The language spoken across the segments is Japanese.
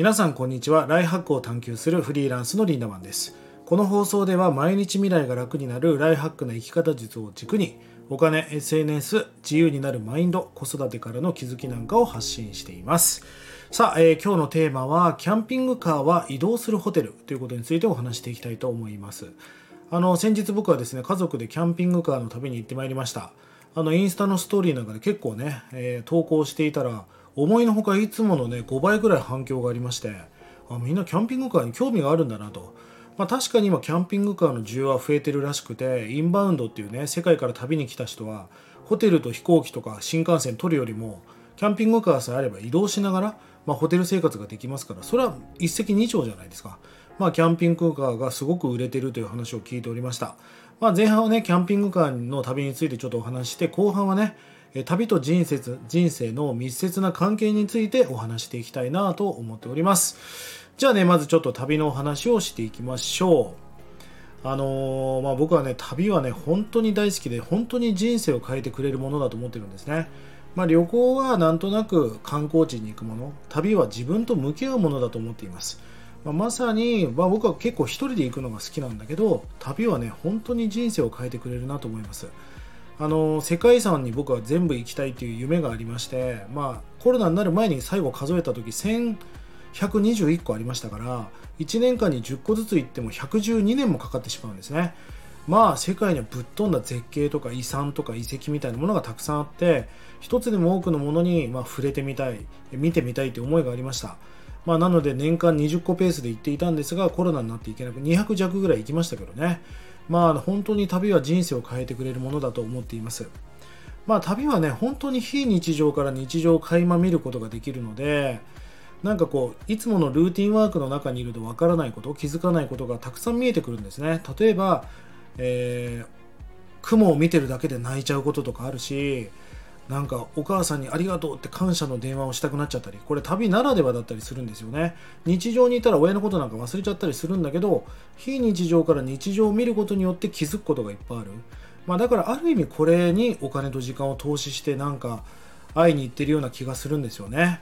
皆さんこんにちは。ライハックを探求するフリーランスのリンダマンです。この放送では毎日未来が楽になるライハックな生き方術を軸にお金 SNS 自由になるマインド子育てからの気づきなんかを発信しています。さあ、えー、今日のテーマはキャンピングカーは移動するホテルということについてお話していきたいと思います。あの先日僕はですね家族でキャンピングカーの旅に行ってまいりました。あのインスタのストーリーなんかで結構ね、えー、投稿していたら思いのほかいつものね5倍ぐらい反響がありましてあみんなキャンピングカーに興味があるんだなと、まあ、確かに今キャンピングカーの需要は増えてるらしくてインバウンドっていうね世界から旅に来た人はホテルと飛行機とか新幹線取るよりもキャンピングカーさえあれば移動しながら、まあ、ホテル生活ができますからそれは一石二鳥じゃないですか。まあ、キャンピングカーがすごく売れてるという話を聞いておりました。まあ、前半はね、キャンピングカーの旅についてちょっとお話して、後半はね、旅と人生人生の密接な関係についてお話していきたいなと思っております。じゃあね、まずちょっと旅のお話をしていきましょう。あのー、まあ、僕はね、旅はね、本当に大好きで、本当に人生を変えてくれるものだと思ってるんですね。まあ、旅行はなんとなく観光地に行くもの、旅は自分と向き合うものだと思っています。まあ、まさに、まあ、僕は結構一人で行くのが好きなんだけど旅はね本当に人生を変えてくれるなと思いますあの世界遺産に僕は全部行きたいっていう夢がありましてまあコロナになる前に最後数えた時1121個ありましたから1年間に10個ずつ行っても112年もかかってしまうんですね。まあ世界にはぶっ飛んだ絶景とか遺産とか遺跡みたいなものがたくさんあって一つでも多くのものにま触れてみたい見てみたいという思いがありました。まあ、なので年間20個ペースで行っていたんですがコロナになっていけなく200弱ぐらい行きましたけどね。まあ本当に旅は人生を変えてくれるものだと思っています。まあ旅はね本当に非日常から日常を垣間見ることができるのでなんかこういつものルーティンワークの中にいるとわからないこと気づかないことがたくさん見えてくるんですね。例えば、えー、雲を見てるだけで泣いちゃうこととかあるしなんかお母さんにありがとうって感謝の電話をしたくなっちゃったりこれ旅ならではだったりするんですよね日常にいたら親のことなんか忘れちゃったりするんだけど非日常から日常を見ることによって気づくことがいっぱいある、まあ、だからある意味これにお金と時間を投資してなんか会いに行ってるような気がするんですよね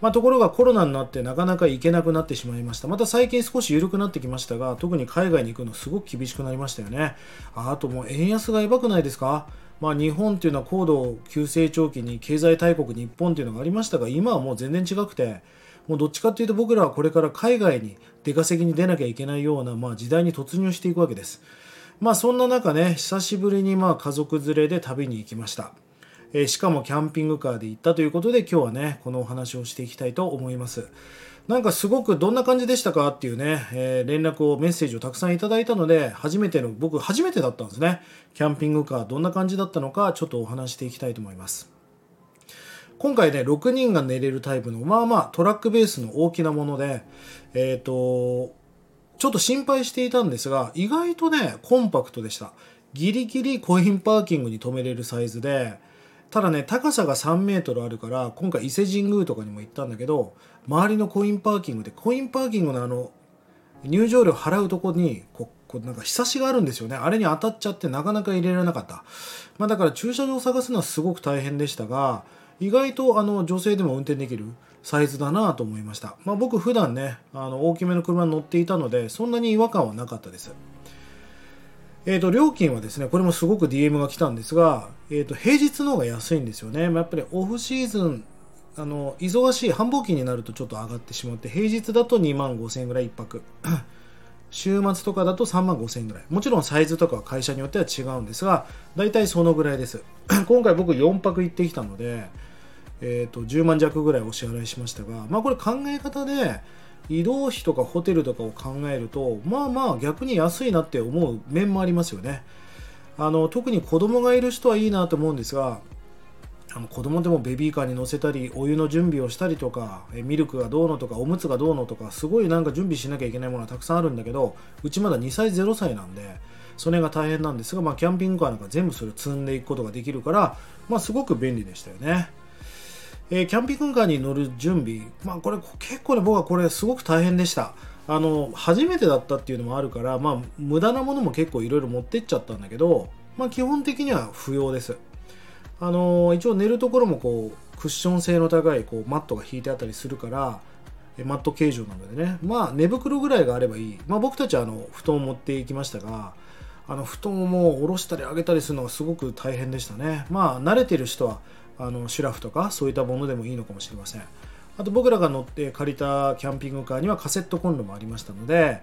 まあ、ところがコロナになってなかなか行けなくなってしまいました。また最近少し緩くなってきましたが、特に海外に行くのすごく厳しくなりましたよね。あともう円安がやばくないですか？まあ、日本っていうのは高度急成長期に経済大国日本っていうのがありましたが今はもう全然違くてもうどっちかっていうと僕らはこれから海外に出稼ぎに出なきゃいけないような、まあ、時代に突入していくわけです。まあそんな中ね久しぶりにまあ家族連れで旅に行きました。えー、しかもキャンピングカーで行ったということで今日はねこのお話をしていきたいと思います。なんかすごくどんな感じでしたかっていうね、えー、連絡を、メッセージをたくさんいただいたので、初めての、僕初めてだったんですね。キャンピングカー、どんな感じだったのか、ちょっとお話していきたいと思います。今回ね、6人が寝れるタイプの、まあまあトラックベースの大きなもので、えっ、ー、と、ちょっと心配していたんですが、意外とね、コンパクトでした。ギリギリコインパーキングに止めれるサイズで、ただね高さが3メートルあるから今回伊勢神宮とかにも行ったんだけど周りのコインパーキングでコインパーキングのあの入場料払うとこにここなんかひさしがあるんですよね。あれに当たっちゃってなかなか入れられなかった、まあ、だから駐車場を探すのはすごく大変でしたが意外とあの女性でも運転できるサイズだなと思いました、まあ、僕普段ねあの大きめの車に乗っていたのでそんなに違和感はなかったです。えーと、料金はですね、これもすごく DM が来たんですが、えーと、平日の方が安いんですよね。まやっぱりオフシーズン、あの忙しい繁忙期になるとちょっと上がってしまって、平日だと2万5000円ぐらい1泊。週末とかだと3万5000円ぐらい。もちろんサイズとかは会社によっては違うんですが、大体そのぐらいです。今回僕4泊行ってきたので、えー、と10万弱ぐらいお支払いしましたが、まあこれ考え方で、移動費とかホテルとかを考えるとまあまあ逆に安いなって思う面もありますよねあの特に子供がいる人はいいなと思うんですがあの子供でもベビーカーに乗せたりお湯の準備をしたりとかミルクがどうのとかおむつがどうのとかすごいなんか準備しなきゃいけないものがたくさんあるんだけどうちまだ2歳0歳なんでそれが大変なんですが、まあ、キャンピングカーなんか全部それを積んでいくことができるから、まあ、すごく便利でしたよね。えー、キャンピングカーに乗る準備、まあ、これ結構ね僕はこれすごく大変でした。あの初めてだったっていうのもあるから、まあ、無駄なものも結構いろいろ持ってっちゃったんだけど、まあ、基本的には不要です。あの一応寝るところもこうクッション性の高いこうマットが引いてあったりするからマット形状なのでね。まあ寝袋ぐらいがあればいい、まあ、僕たちはあの布団を持っていきましたがあの布団をもう下ろしたり上げたりするのがすごく大変でしたね。まあ慣れてる人はあのシュラフとかそういったものでもいいのかもしれません。あと僕らが乗って借りたキャンピングカーにはカセットコンロもありましたので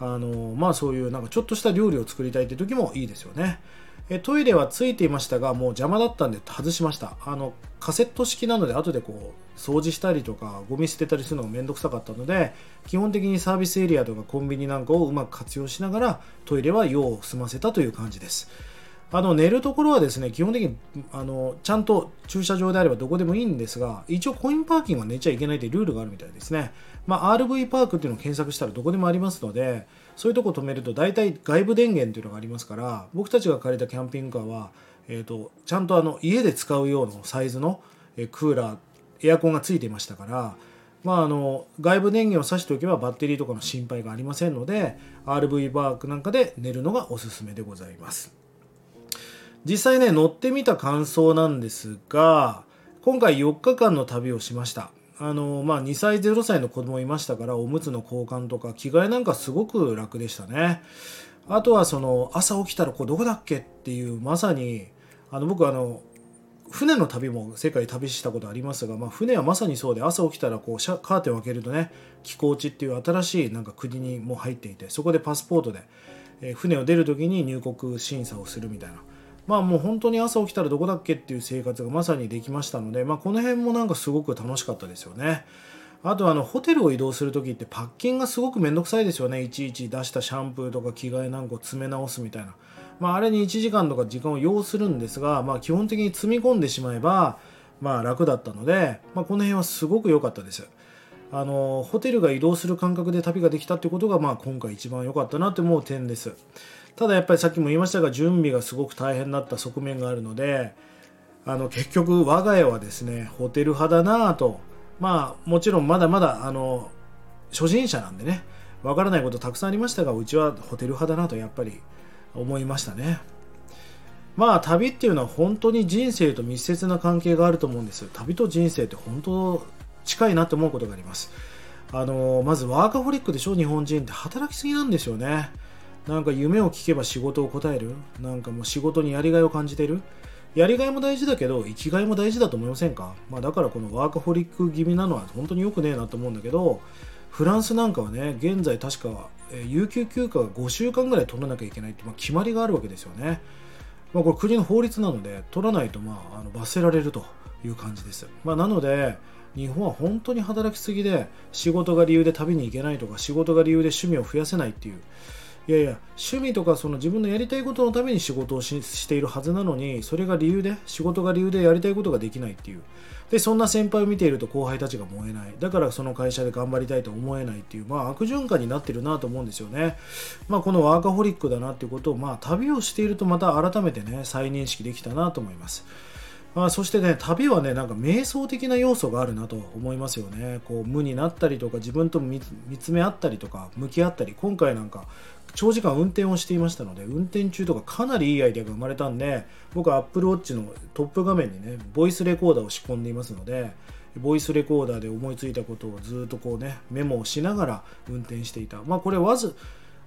あのまあそういうなんかちょっとした料理を作りたいって時もいいですよね。えトイレはついていましたがもう邪魔だったんで外しました。あのカセット式なので後でこう掃除したりとかゴミ捨てたりするのがめんどくさかったので基本的にサービスエリアとかコンビニなんかをうまく活用しながらトイレは用を済ませたという感じです。あの寝るところはですね基本的にあのちゃんと駐車場であればどこでもいいんですが一応コインパーキングは寝ちゃいけないというルールがあるみたいですね、まあ、RV パークっていうのを検索したらどこでもありますのでそういうとこ止めると大体外部電源っていうのがありますから僕たちが借りたキャンピングカーは、えーと、ちゃんとあの家で使うようなサイズのクーラーエアコンがついていましたからまあ、あの外部電源を挿しておけばバッテリーとかの心配がありませんので RV バークなんかで寝るのがおすすめでございます。実際ね乗ってみた感想なんですが今回4日間の旅をしました。あのまあ、2歳0歳の子供いましたからおむつの交換とか着替えなんかすごく楽でしたね。あとはその朝起きたらこうどこだっけっていうまさにあの僕あの船の旅も世界旅したことありますが、まあ、船はまさにそうで朝起きたらこうシャカーテンを開けるとね寄港地っていう新しいなんか国にも入っていてそこでパスポートで、え船を出る時に入国審査をするみたいな。まあもう本当に朝起きたらどこだっけっていう生活がまさにできましたので、まあ、この辺もなんかすごく楽しかったですよね。あとあのホテルを移動する時ってパッキンがすごくめんどくさいですよね。いちいち出したシャンプーとか着替えなんかを詰め直すみたいな、まあ、あれに1時間とか時間を要するんですが、まあ、基本的に積み込んでしまえば、まあ、楽だったので、まあ、この辺はすごく良かったです。あのホテルが移動する感覚で旅ができたってことが、まあ、今回一番良かったなって思う点です。ただやっぱりさっきも言いましたが準備がすごく大変だった側面があるのであの結局我が家はですねホテル派だなぁとまあもちろんまだまだあの初心者なんでねわからないことたくさんありましたがうちはホテル派だなとやっぱり思いましたね。まあ旅っていうのは本当に人生と密接な関係があると思うんです旅と人生って本当近いなって思うことがあります。あのまずワーカホリックでしょ日本人って。働きすぎなんですよね。なんか夢を聞けば仕事を答える？なんかもう仕事にやりがいを感じてる？やりがいも大事だけど生きがいも大事だと思いませんか、まあ、だからこのワーカホリック気味なのは本当に良くねえなと思うんだけどフランスなんかはね現在確か、え有給休暇が5週間ぐらい取らなきゃいけないって、まあ、決まりがあるわけですよね、まあ、これ国の法律なので取らないとまああの罰せられるという感じです、まあ、なので日本は本当に働きすぎで仕事が理由で旅に行けないとか仕事が理由で趣味を増やせないっていういやいや趣味とかその自分のやりたいことのために仕事をしているはずなのにそれが理由で仕事が理由でやりたいことができないっていう。でそんな先輩を見ていると後輩たちが燃えない。だからその会社で頑張りたいと思えないっていう、まあ、悪循環になってるなと思うんですよね、まあ、このワーカホリックだなっていうことを、まあ、旅をしているとまた改めてね再認識できたなと思います。まあ、そしてね旅はねなんか瞑想的な要素があるなと思いますよね。こう無になったりとか自分と見つめ合ったりとか向き合ったり今回なんか長時間運転をしていましたので運転中とかかなりいいアイデアが生まれたんで僕は Apple Watch のトップ画面にねボイスレコーダーを仕込んでいますのでボイスレコーダーで思いついたことをずっとこうねメモをしながら運転していた。まあこれわず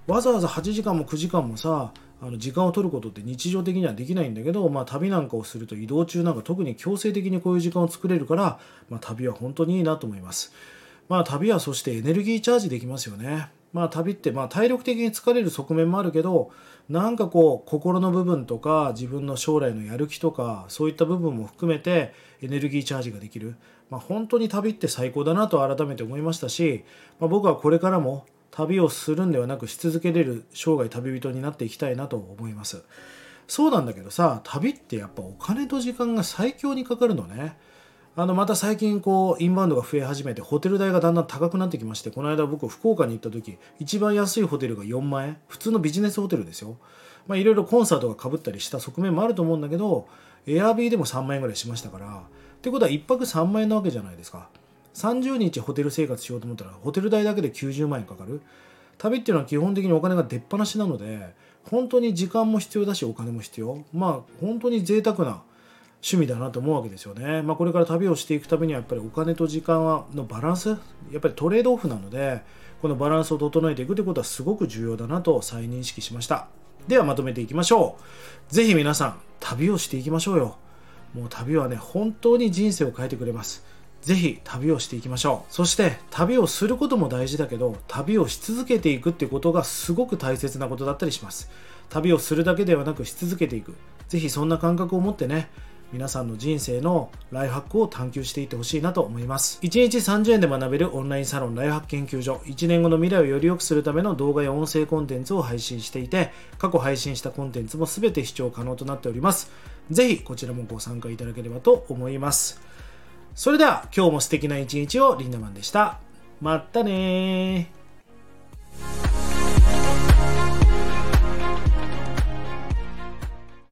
わざわざ8時間も9時間もさあの時間を取ることって日常的にはできないんだけど、まあ、旅なんかをすると移動中なんか特に強制的にこういう時間を作れるから、まあ、旅は本当にいいなと思います。まあ、旅はそしてエネルギーチャージできますよね。まあ、旅ってまあ体力的に疲れる側面もあるけどなんかこう心の部分とか自分の将来のやる気とかそういった部分も含めてエネルギーチャージができる、まあ、本当に旅って最高だなと改めて思いましたし、まあ、僕はこれからも旅をするんではなくし続けれる生涯旅人になっていきたいなと思います。そうなんだけどさ旅ってやっぱお金と時間が最強にかかるのね。あのまた最近こうインバウンドが増え始めてホテル代がだんだん高くなってきましてこの間僕福岡に行った時一番安いホテルが4万円。普通のビジネスホテルですよ。まあいろいろコンサートがかぶったりした側面もあると思うんだけどエアビーでも3万円ぐらいしましたから。ってことは1泊3万円なわけじゃないですか。30日ホテル生活しようと思ったらホテル代だけで90万円かかる旅っていうのは基本的にお金が出っ放しなので本当に時間も必要だしお金も必要まあ本当に贅沢な趣味だなと思うわけですよね。まあ、これから旅をしていくためにはやっぱりお金と時間のバランスやっぱりトレードオフなのでこのバランスを整えていくということはすごく重要だなと再認識しました。ではまとめていきましょう。ぜひ皆さん旅をしていきましょうよ。もう旅はね本当に人生を変えてくれます。ぜひ旅をしていきましょう。そして旅をすることも大事だけど旅をし続けていくってことがすごく大切なことだったりします。旅をするだけではなくし続けていく。ぜひそんな感覚を持ってね皆さんの人生のライフハックを探求していってほしいなと思います。1日30円で学べるオンラインサロンライフハック研究所。1年後の未来をより良くするための動画や音声コンテンツを配信していて、過去配信したコンテンツも全て視聴可能となっております。ぜひこちらもご参加いただければと思います。それでは今日も素敵な一日をリンダマンでした。またね